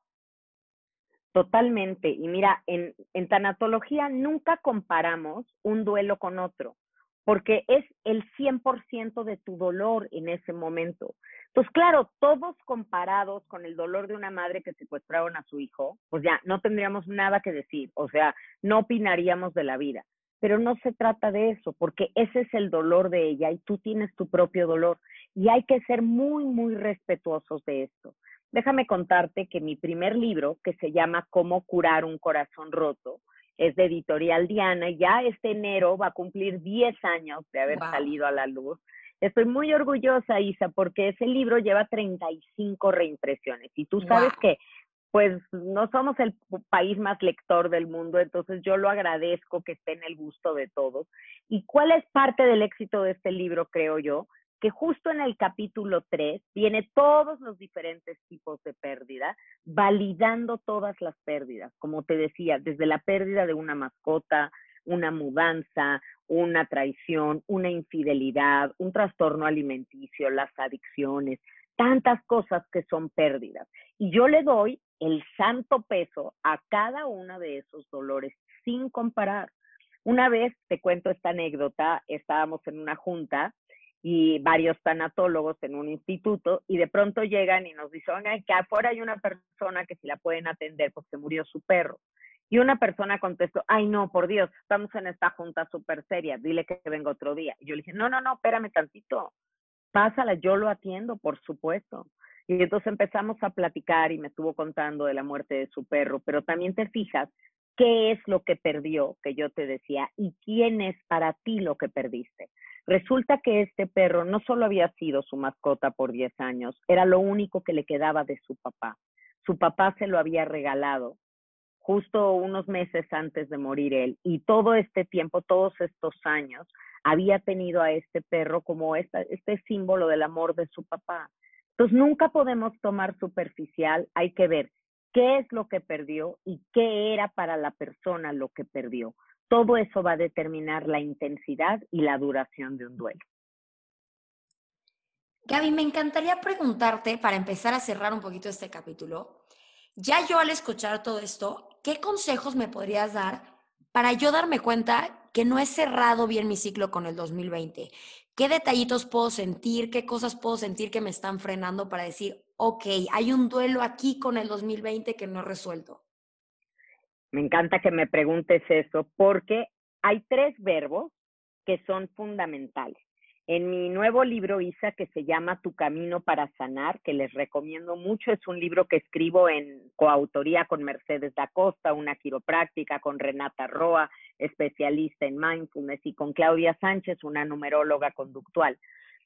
Totalmente. Y mira, en, tanatología nunca comparamos un duelo con otro, porque es el 100% de tu dolor en ese momento. Entonces, claro, todos comparados con el dolor de una madre que secuestraron a su hijo, pues ya no tendríamos nada que decir, o sea, no opinaríamos de la vida pero no se trata de eso, porque ese es el dolor de ella y tú tienes tu propio dolor y hay que ser muy, muy respetuosos de esto. Déjame contarte que mi primer libro, que se llama Cómo curar un corazón roto, es de editorial Diana y ya este enero va a cumplir 10 años de haber salido a la luz. Estoy muy orgullosa, Isa, porque ese libro lleva 35 reimpresiones y tú sabes que pues no somos el país más lector del mundo, entonces yo lo agradezco que esté en el gusto de todos. ¿Y cuál es parte del éxito de este libro, creo yo? Que justo en el capítulo 3 viene todos los diferentes tipos de pérdida, validando todas las pérdidas, como te decía, desde la pérdida de una mascota, una mudanza, una traición, una infidelidad, un trastorno alimenticio, las adicciones, tantas cosas que son pérdidas. Y yo le doy el santo peso a cada uno de esos dolores sin comparar. Una vez, te cuento esta anécdota, estábamos en una junta y varios tanatólogos en un instituto y de pronto llegan y nos dicen, que afuera hay una persona que si la pueden atender porque murió su perro. Y una persona contestó, ay no, por Dios, estamos en esta junta súper seria, dile que venga otro día. Y yo le dije, no, no, no, espérame tantito, pásala, yo lo atiendo, por supuesto. Y entonces empezamos a platicar y me estuvo contando de la muerte de su perro, pero también te fijas qué es lo que perdió, que yo te decía, y quién es para ti lo que perdiste. Resulta que este perro no solo había sido su mascota por 10 años, era lo único que le quedaba de su papá. Su papá se lo había regalado justo unos meses antes de morir él, y todo este tiempo, todos estos años, había tenido a este perro como este símbolo del amor de su papá. Entonces, nunca podemos tomar superficial, hay que ver qué es lo que perdió y qué era para la persona lo que perdió. Todo eso va a determinar la intensidad y la duración de un duelo. Gaby, me encantaría preguntarte, para empezar a cerrar un poquito este capítulo, ya yo al escuchar todo esto, ¿qué consejos me podrías dar para yo darme cuenta que no he cerrado bien mi ciclo con el 2020? ¿Qué detallitos puedo sentir? ¿Qué cosas puedo sentir que me están frenando para decir, ok, hay un duelo aquí con el 2020 que no he resuelto? Me encanta que me preguntes eso porque hay tres verbos que son fundamentales. En mi nuevo libro, Isa, que se llama Tu Camino para Sanar, que les recomiendo mucho, es un libro que escribo en coautoría con Mercedes da Costa, una quiropráctica, con Renata Roa, especialista en mindfulness, y con Claudia Sánchez, una numeróloga conductual.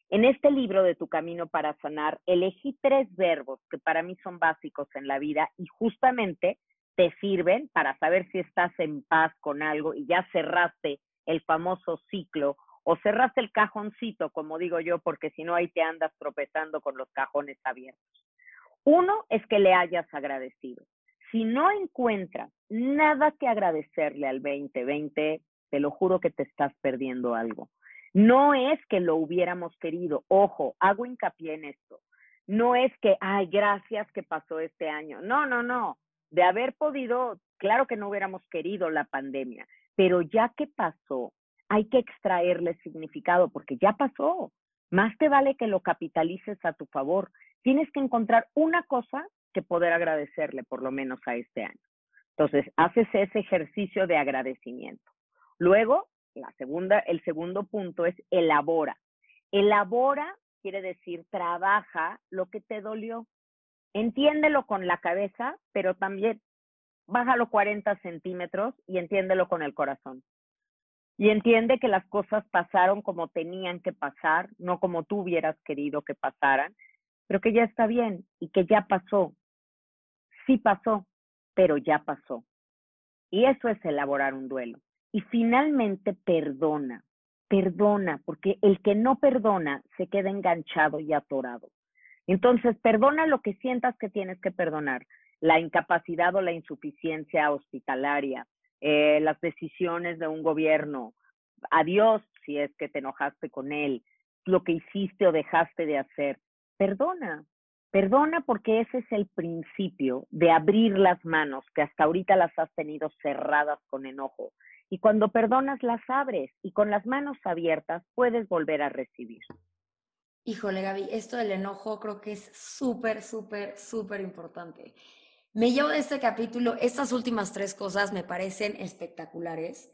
En este libro de Tu Camino para Sanar, elegí tres verbos que para mí son básicos en la vida y justamente te sirven para saber si estás en paz con algo y ya cerraste el famoso ciclo o cerraste el cajoncito, como digo yo, porque si no ahí te andas tropezando con los cajones abiertos. Uno es que le hayas agradecido. Si no encuentras nada que agradecerle al 2020, te lo juro que te estás perdiendo algo. No es que lo hubiéramos querido, ojo, hago hincapié en esto. No es que, ay, gracias que pasó este año. No, no, no. De haber podido, claro que no hubiéramos querido la pandemia, pero ya que pasó, hay que extraerle significado porque ya pasó. Más te vale que lo capitalices a tu favor. Tienes que encontrar una cosa que poder agradecerle por lo menos a este año. Entonces, haces ese ejercicio de agradecimiento. Luego, la segunda, el segundo punto es elabora. Elabora quiere decir trabaja lo que te dolió. Entiéndelo con la cabeza, pero también bájalo 40 centímetros y entiéndelo con el corazón y entiende que las cosas pasaron como tenían que pasar, no como tú hubieras querido que pasaran, pero que ya está bien y que ya pasó. Sí pasó, pero ya pasó. Y eso es elaborar un duelo. Y finalmente perdona, perdona, porque el que no perdona se queda enganchado y atorado. Entonces, perdona lo que sientas que tienes que perdonar, la incapacidad o la insuficiencia hospitalaria, eh, las decisiones de un gobierno, adiós si es que te enojaste con él, lo que hiciste o dejaste de hacer. Perdona, perdona porque ese es el principio de abrir las manos que hasta ahorita las has tenido cerradas con enojo. Y cuando perdonas las abres y con las manos abiertas puedes volver a recibir. Híjole, Gaby, esto del enojo creo que es súper, súper, súper importante. Me llevo de este capítulo, estas últimas tres cosas me parecen espectaculares.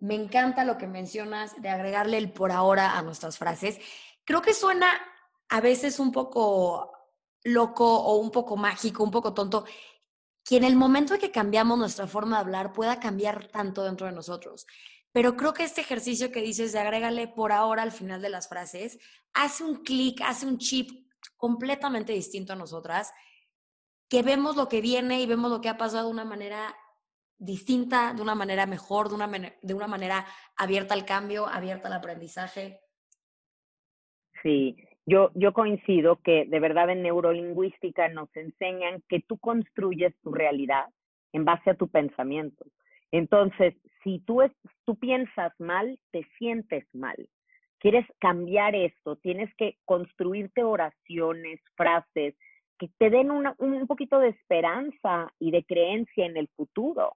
Me encanta lo que mencionas de agregarle el por ahora a nuestras frases. Creo que suena a veces un poco loco o un poco mágico, un poco tonto, que en el momento en que cambiamos nuestra forma de hablar pueda cambiar tanto dentro de nosotros. Pero creo que este ejercicio que dices de agrégale por ahora al final de las frases hace un clic, hace un chip completamente distinto a nosotras, que vemos lo que viene y vemos lo que ha pasado de una manera distinta, de una manera mejor, de una, de una manera abierta al cambio, abierta al aprendizaje. Sí, yo, yo coincido que de verdad en neurolingüística nos enseñan que tú construyes tu realidad en base a tu pensamiento. Entonces, si tú, tú piensas mal, te sientes mal. Quieres cambiar esto, tienes que construirte oraciones, frases que te den un poquito de esperanza y de creencia en el futuro.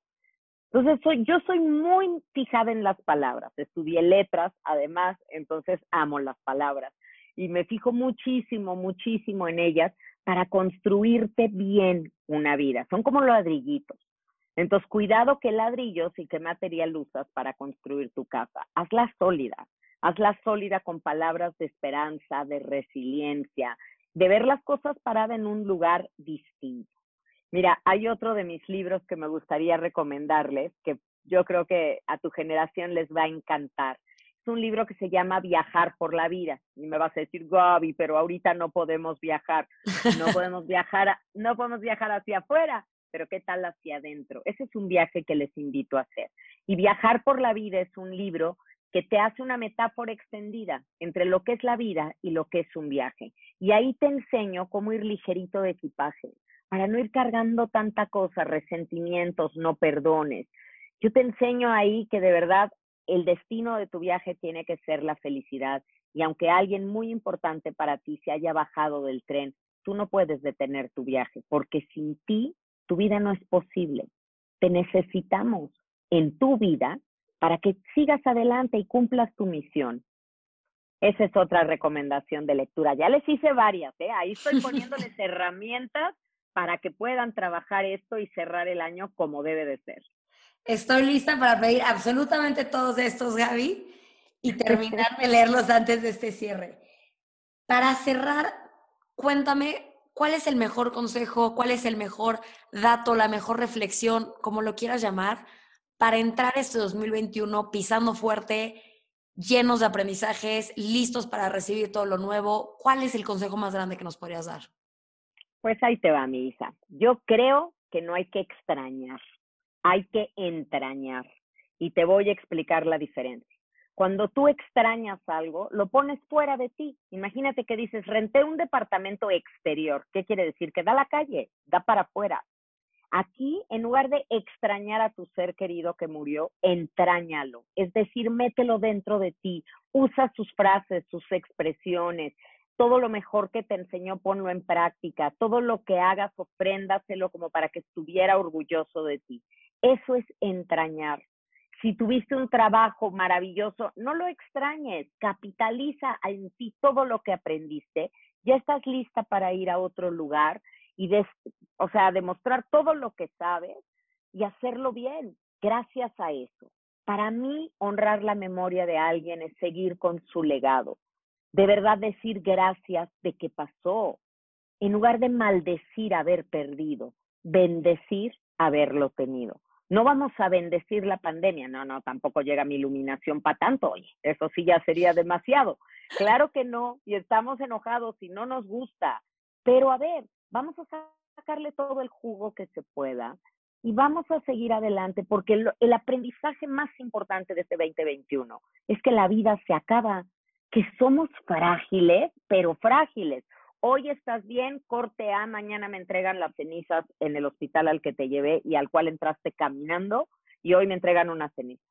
Entonces, yo soy muy fijada en las palabras. Estudié letras, además, entonces amo las palabras. Y me fijo muchísimo, muchísimo en ellas para construirte bien una vida. Son como ladrillitos. Entonces, cuidado qué ladrillos y qué material usas para construir tu casa. Hazla sólida. Hazla sólida con palabras de esperanza, de resiliencia, de ver las cosas paradas en un lugar distinto. Mira, hay otro de mis libros que me gustaría recomendarles, que yo creo que a tu generación les va a encantar. Es un libro que se llama Viajar por la vida. Y me vas a decir, Gaby, pero ahorita no podemos viajar. No [laughs] podemos viajar, no podemos viajar hacia afuera pero ¿qué tal hacia adentro? Ese es un viaje que les invito a hacer. Y Viajar por la vida es un libro que te hace una metáfora extendida entre lo que es la vida y lo que es un viaje. Y ahí te enseño cómo ir ligerito de equipaje, para no ir cargando tanta cosa, resentimientos, no perdones. Yo te enseño ahí que de verdad el destino de tu viaje tiene que ser la felicidad. Y aunque alguien muy importante para ti se haya bajado del tren, tú no puedes detener tu viaje, porque sin ti tu vida no es posible. Te necesitamos en tu vida para que sigas adelante y cumplas tu misión. Esa es otra recomendación de lectura. Ya les hice varias, ¿eh? ahí estoy poniéndoles [laughs] herramientas para que puedan trabajar esto y cerrar el año como debe de ser. Estoy lista para pedir absolutamente todos estos, Gaby, y terminar de leerlos antes de este cierre. Para cerrar, cuéntame ¿Cuál es el mejor consejo? ¿Cuál es el mejor dato, la mejor reflexión, como lo quieras llamar, para entrar este 2021 pisando fuerte, llenos de aprendizajes, listos para recibir todo lo nuevo? ¿Cuál es el consejo más grande que nos podrías dar? Pues ahí te va, mi hija. Yo creo que no hay que extrañar, hay que entrañar. Y te voy a explicar la diferencia. Cuando tú extrañas algo, lo pones fuera de ti. Imagínate que dices, renté un departamento exterior. ¿Qué quiere decir? Que da la calle, da para afuera. Aquí, en lugar de extrañar a tu ser querido que murió, entráñalo. Es decir, mételo dentro de ti. Usa sus frases, sus expresiones. Todo lo mejor que te enseñó, ponlo en práctica. Todo lo que hagas, ofréndaselo como para que estuviera orgulloso de ti. Eso es entrañar. Si tuviste un trabajo maravilloso, no lo extrañes, capitaliza en ti todo lo que aprendiste. Ya estás lista para ir a otro lugar y, o sea, demostrar todo lo que sabes y hacerlo bien, gracias a eso. Para mí, honrar la memoria de alguien es seguir con su legado. De verdad decir gracias de que pasó, en lugar de maldecir haber perdido, bendecir haberlo tenido. No vamos a bendecir la pandemia, no, no, tampoco llega mi iluminación para tanto, oye, eso sí ya sería demasiado. Claro que no, y estamos enojados y no nos gusta, pero a ver, vamos a sacarle todo el jugo que se pueda y vamos a seguir adelante porque el, el, aprendizaje más importante de este 2021 es que la vida se acaba, que somos frágiles, pero frágiles. Hoy estás bien, corte A, mañana me entregan las cenizas en el hospital al que te llevé y al cual entraste caminando y hoy me entregan una ceniza.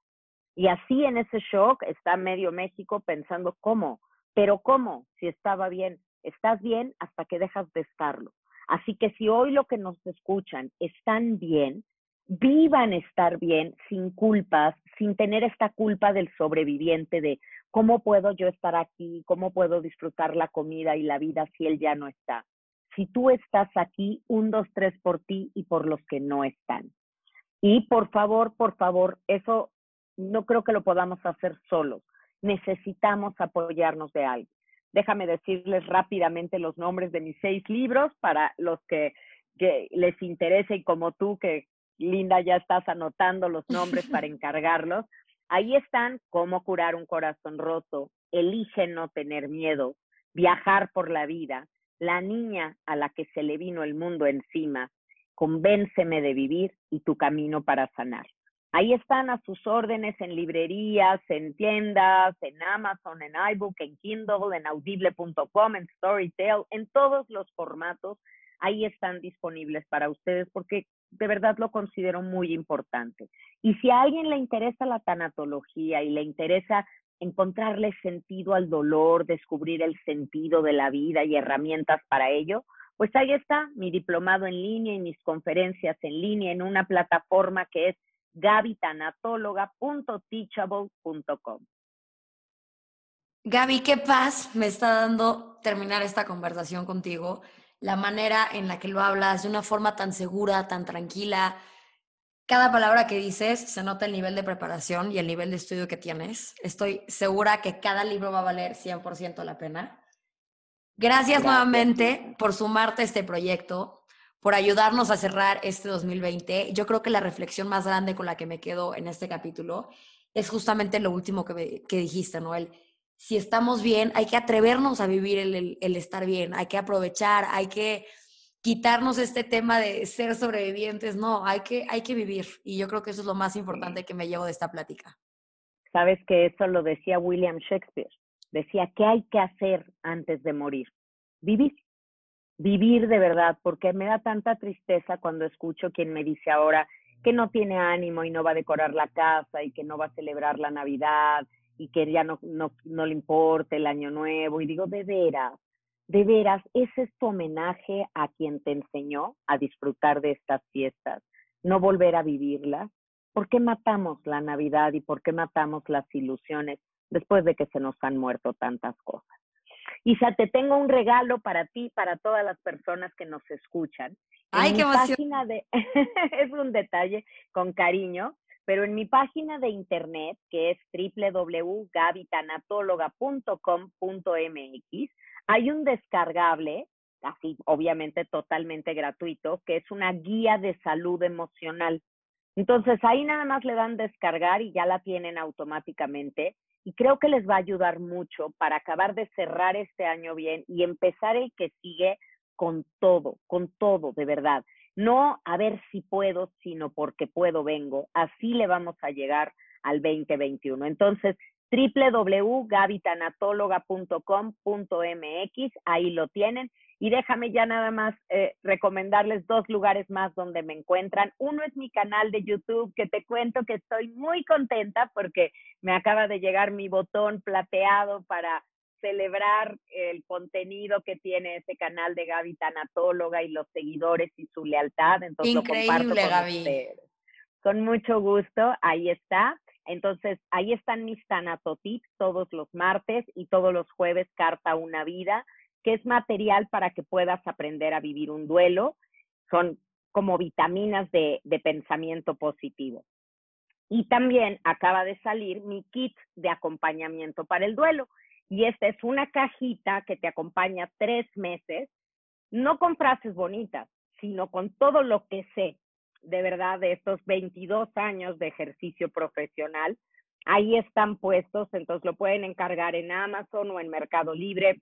Y así en ese shock está medio México pensando, ¿cómo? Pero ¿cómo? Si estaba bien, estás bien hasta que dejas de estarlo. Así que si hoy lo que nos escuchan están bien, vivan estar bien sin culpas, sin tener esta culpa del sobreviviente de cómo puedo yo estar aquí, cómo puedo disfrutar la comida y la vida si él ya no está. Si tú estás aquí, un, dos, tres por ti y por los que no están. Y por favor, por favor, eso no creo que lo podamos hacer solos. Necesitamos apoyarnos de alguien déjame decirles rápidamente los nombres de mis seis libros para los que, les interese y como tú, que Linda ya estás anotando los nombres [laughs] para encargarlos. Ahí están cómo curar un corazón roto, elige no tener miedo, viajar por la vida, la niña a la que se le vino el mundo encima, convénceme de vivir y tu camino para sanar. Ahí están a sus órdenes en librerías, en tiendas, en Amazon, en iBook, en Kindle, en audible.com, en Storytel, en todos los formatos. Ahí están disponibles para ustedes porque de verdad lo considero muy importante. Y si a alguien le interesa la tanatología y le interesa encontrarle sentido al dolor, descubrir el sentido de la vida y herramientas para ello, pues ahí está mi diplomado en línea y mis conferencias en línea en una plataforma que es gabitanatóloga.teachable.com. Gaby, qué paz me está dando terminar esta conversación contigo, la manera en la que lo hablas de una forma tan segura, tan tranquila. Cada palabra que dices se nota el nivel de preparación y el nivel de estudio que tienes. Estoy segura que cada libro va a valer 100% la pena. Gracias, Gracias nuevamente por sumarte a este proyecto por ayudarnos a cerrar este 2020. Yo creo que la reflexión más grande con la que me quedo en este capítulo es justamente lo último que, que dijiste, Noel. Si estamos bien, hay que atrevernos a vivir el, el, estar bien, hay que aprovechar, hay que quitarnos este tema de ser sobrevivientes, no, hay que, hay que vivir. Y yo creo que eso es lo más importante que me llevo de esta plática. Sabes que eso lo decía William Shakespeare. Decía, ¿qué hay que hacer antes de morir? Vivir vivir de verdad, porque me da tanta tristeza cuando escucho quien me dice ahora que no tiene ánimo y no va a decorar la casa y que no va a celebrar la Navidad y que ya no, no, no le importa el año nuevo. Y digo, de veras, de veras, ese es tu homenaje a quien te enseñó a disfrutar de estas fiestas, no volver a vivirlas. ¿Por qué matamos la Navidad y por qué matamos las ilusiones después de que se nos han muerto tantas cosas? Isa, te tengo un regalo para ti, para todas las personas que nos escuchan. Ay, qué emoción. De, [laughs] es un detalle con cariño, pero en mi página de internet, que es www.gabitanatologa.com.mx, hay un descargable, así obviamente totalmente gratuito, que es una guía de salud emocional. Entonces ahí nada más le dan descargar y ya la tienen automáticamente y creo que les va a ayudar mucho para acabar de cerrar este año bien y empezar el que sigue con todo, con todo, de verdad. No a ver si puedo, sino porque puedo vengo. Así le vamos a llegar al 2021. Entonces, www.gabitanatologa.com.mx, ahí lo tienen. Y déjame ya nada más eh, recomendarles dos lugares más donde me encuentran. Uno es mi canal de YouTube, que te cuento que estoy muy contenta porque me acaba de llegar mi botón plateado para celebrar el contenido que tiene ese canal de Gaby Tanatóloga y los seguidores y su lealtad. Entonces Increíble, lo comparto con Gaby. Con mucho gusto, ahí está. Entonces, ahí están mis tanatotips todos los martes y todos los jueves, Carta Una Vida que es material para que puedas aprender a vivir un duelo. Son como vitaminas de, pensamiento positivo. Y también acaba de salir mi kit de acompañamiento para el duelo. Y esta es una cajita que te acompaña tres meses, no con frases bonitas, sino con todo lo que sé de verdad de estos 22 años de ejercicio profesional. Ahí están puestos, entonces lo pueden encargar en Amazon o en Mercado Libre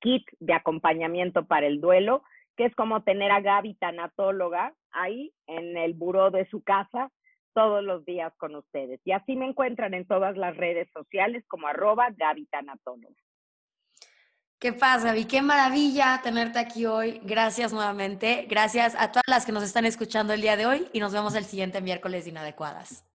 kit de acompañamiento para el duelo, que es como tener a Gaby tanatóloga ahí en el buró de su casa todos los días con ustedes. Y así me encuentran en todas las redes sociales como arroba Gaby. ¿Qué pasa, Gaby? Qué maravilla tenerte aquí hoy. Gracias nuevamente. Gracias a todas las que nos están escuchando el día de hoy y nos vemos el siguiente miércoles de Inadecuadas.